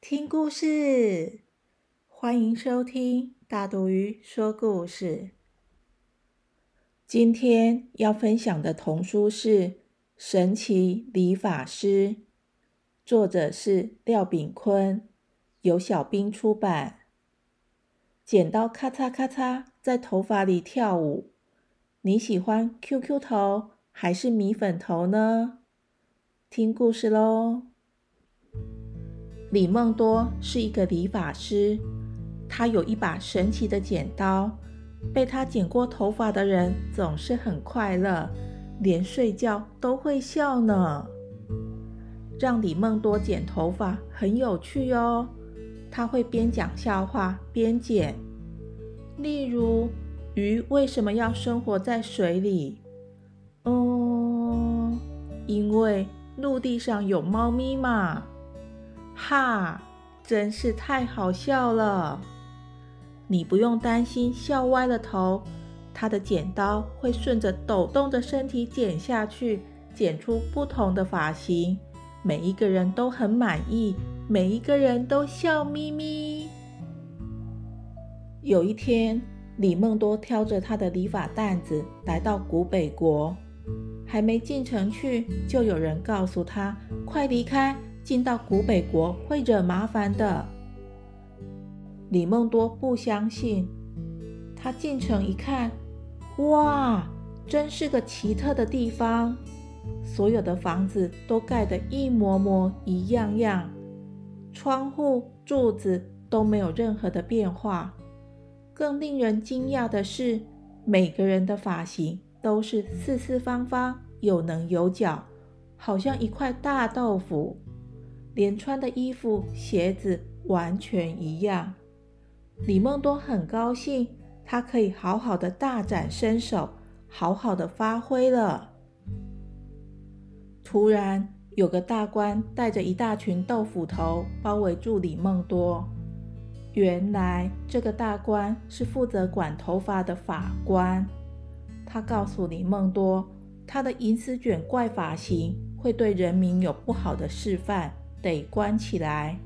听故事，欢迎收听大肚鱼说故事。今天要分享的童书是《神奇理发师》，作者是廖炳坤，由小兵出版。剪刀咔嚓咔嚓在头发里跳舞，你喜欢 QQ 头还是米粉头呢？听故事喽！李梦多是一个理发师，他有一把神奇的剪刀，被他剪过头发的人总是很快乐，连睡觉都会笑呢。让李梦多剪头发很有趣哦，他会边讲笑话边剪，例如鱼为什么要生活在水里？嗯，因为陆地上有猫咪嘛。哈，真是太好笑了！你不用担心笑歪了头，他的剪刀会顺着抖动的身体剪下去，剪出不同的发型，每一个人都很满意，每一个人都笑眯眯。有一天，李梦多挑着他的理发担子来到古北国，还没进城去，就有人告诉他：“快离开！”进到古北国会惹麻烦的。李梦多不相信，他进城一看，哇，真是个奇特的地方！所有的房子都盖得一模模一样样，窗户、柱子都没有任何的变化。更令人惊讶的是，每个人的发型都是四四方方、有棱有角，好像一块大豆腐。连穿的衣服、鞋子完全一样。李梦多很高兴，他可以好好的大展身手，好好的发挥了。突然，有个大官带着一大群豆腐头包围住李梦多。原来，这个大官是负责管头发的法官。他告诉李梦多，他的银丝卷怪发型会对人民有不好的示范。得关起来。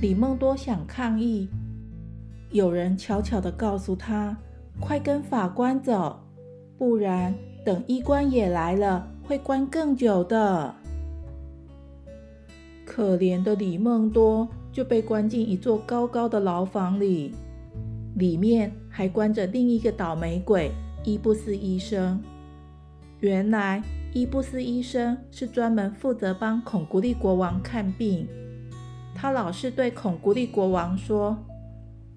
李梦多想抗议，有人悄悄地告诉他：“快跟法官走，不然等医官也来了，会关更久的。”可怜的李梦多就被关进一座高高的牢房里，里面还关着另一个倒霉鬼伊布斯医生。原来。伊布斯医生是专门负责帮孔古力国王看病。他老是对孔古力国王说：“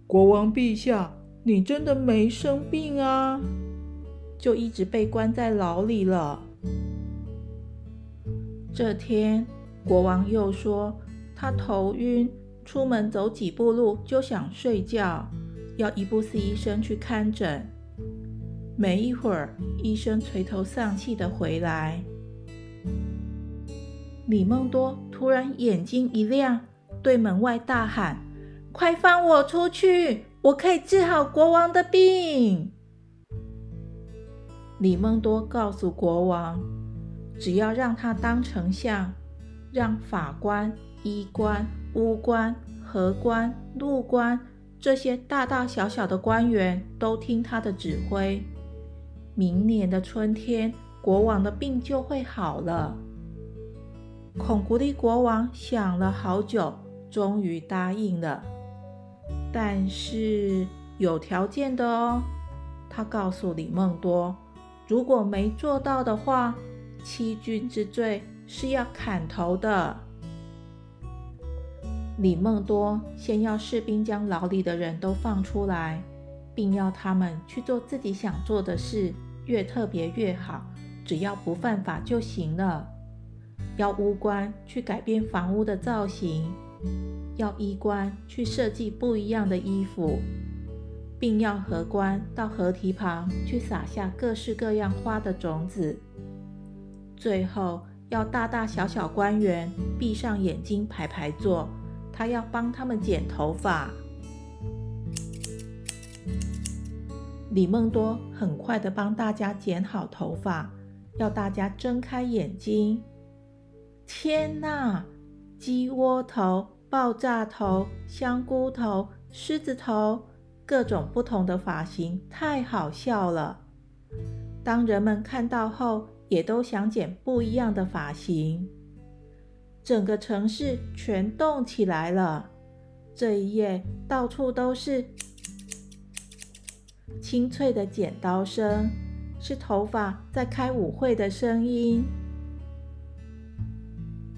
国王陛下，你真的没生病啊？”就一直被关在牢里了。这天，国王又说他头晕，出门走几步路就想睡觉，要伊布斯医生去看诊。没一会儿，医生垂头丧气的回来。李梦多突然眼睛一亮，对门外大喊：“快放我出去！我可以治好国王的病。”李梦多告诉国王：“只要让他当丞相，让法官、医官、巫官、和官、路官这些大大小小的官员都听他的指挥。”明年的春天，国王的病就会好了。孔古力国王想了好久，终于答应了。但是有条件的哦，他告诉李梦多，如果没做到的话，欺君之罪是要砍头的。李梦多先要士兵将牢里的人都放出来，并要他们去做自己想做的事。越特别越好，只要不犯法就行了。要巫官去改变房屋的造型，要衣冠去设计不一样的衣服，并要荷官到河堤旁去撒下各式各样花的种子。最后，要大大小小官员闭上眼睛排排坐，他要帮他们剪头发。李梦多很快的帮大家剪好头发，要大家睁开眼睛。天哪！鸡窝头、爆炸头、香菇头、狮子头，各种不同的发型，太好笑了。当人们看到后，也都想剪不一样的发型。整个城市全动起来了。这一夜，到处都是清脆的剪刀声，是头发在开舞会的声音。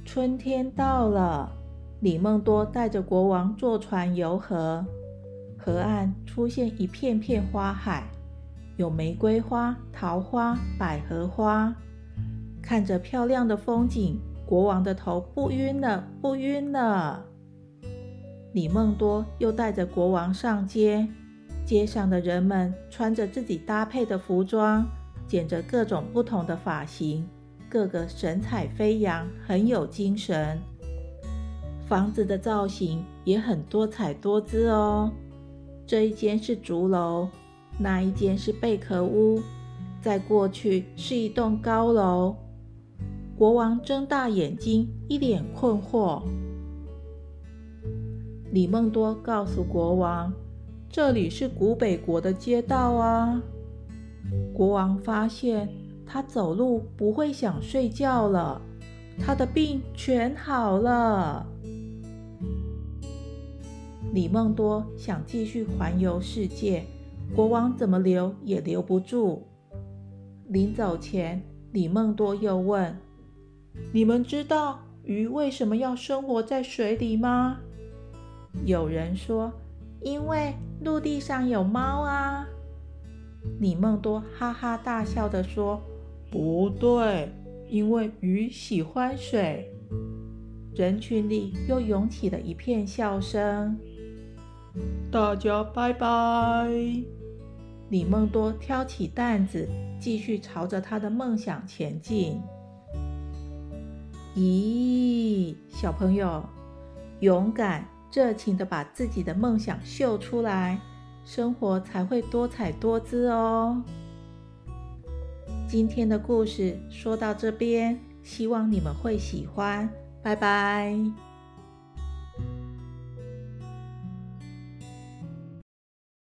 春天到了，李梦多带着国王坐船游河，河岸出现一片片花海，有玫瑰花、桃花、百合花。看着漂亮的风景，国王的头不晕了，不晕了。李梦多又带着国王上街，街上的人们穿着自己搭配的服装，剪着各种不同的发型。个个神采飞扬，很有精神。房子的造型也很多彩多姿哦。这一间是竹楼，那一间是贝壳屋，再过去是一栋高楼。国王睁大眼睛，一脸困惑。李梦多告诉国王：“这里是古北国的街道啊。”国王发现。他走路不会想睡觉了，他的病全好了。李梦多想继续环游世界，国王怎么留也留不住。临走前，李梦多又问：“你们知道鱼为什么要生活在水里吗？”有人说：“因为陆地上有猫啊。”李梦多哈哈大笑的说。不对，因为鱼喜欢水。人群里又涌起了一片笑声。大家拜拜。李梦多挑起担子，继续朝着他的梦想前进。咦，小朋友，勇敢、热情的把自己的梦想秀出来，生活才会多彩多姿哦。今天的故事说到这边，希望你们会喜欢，拜拜。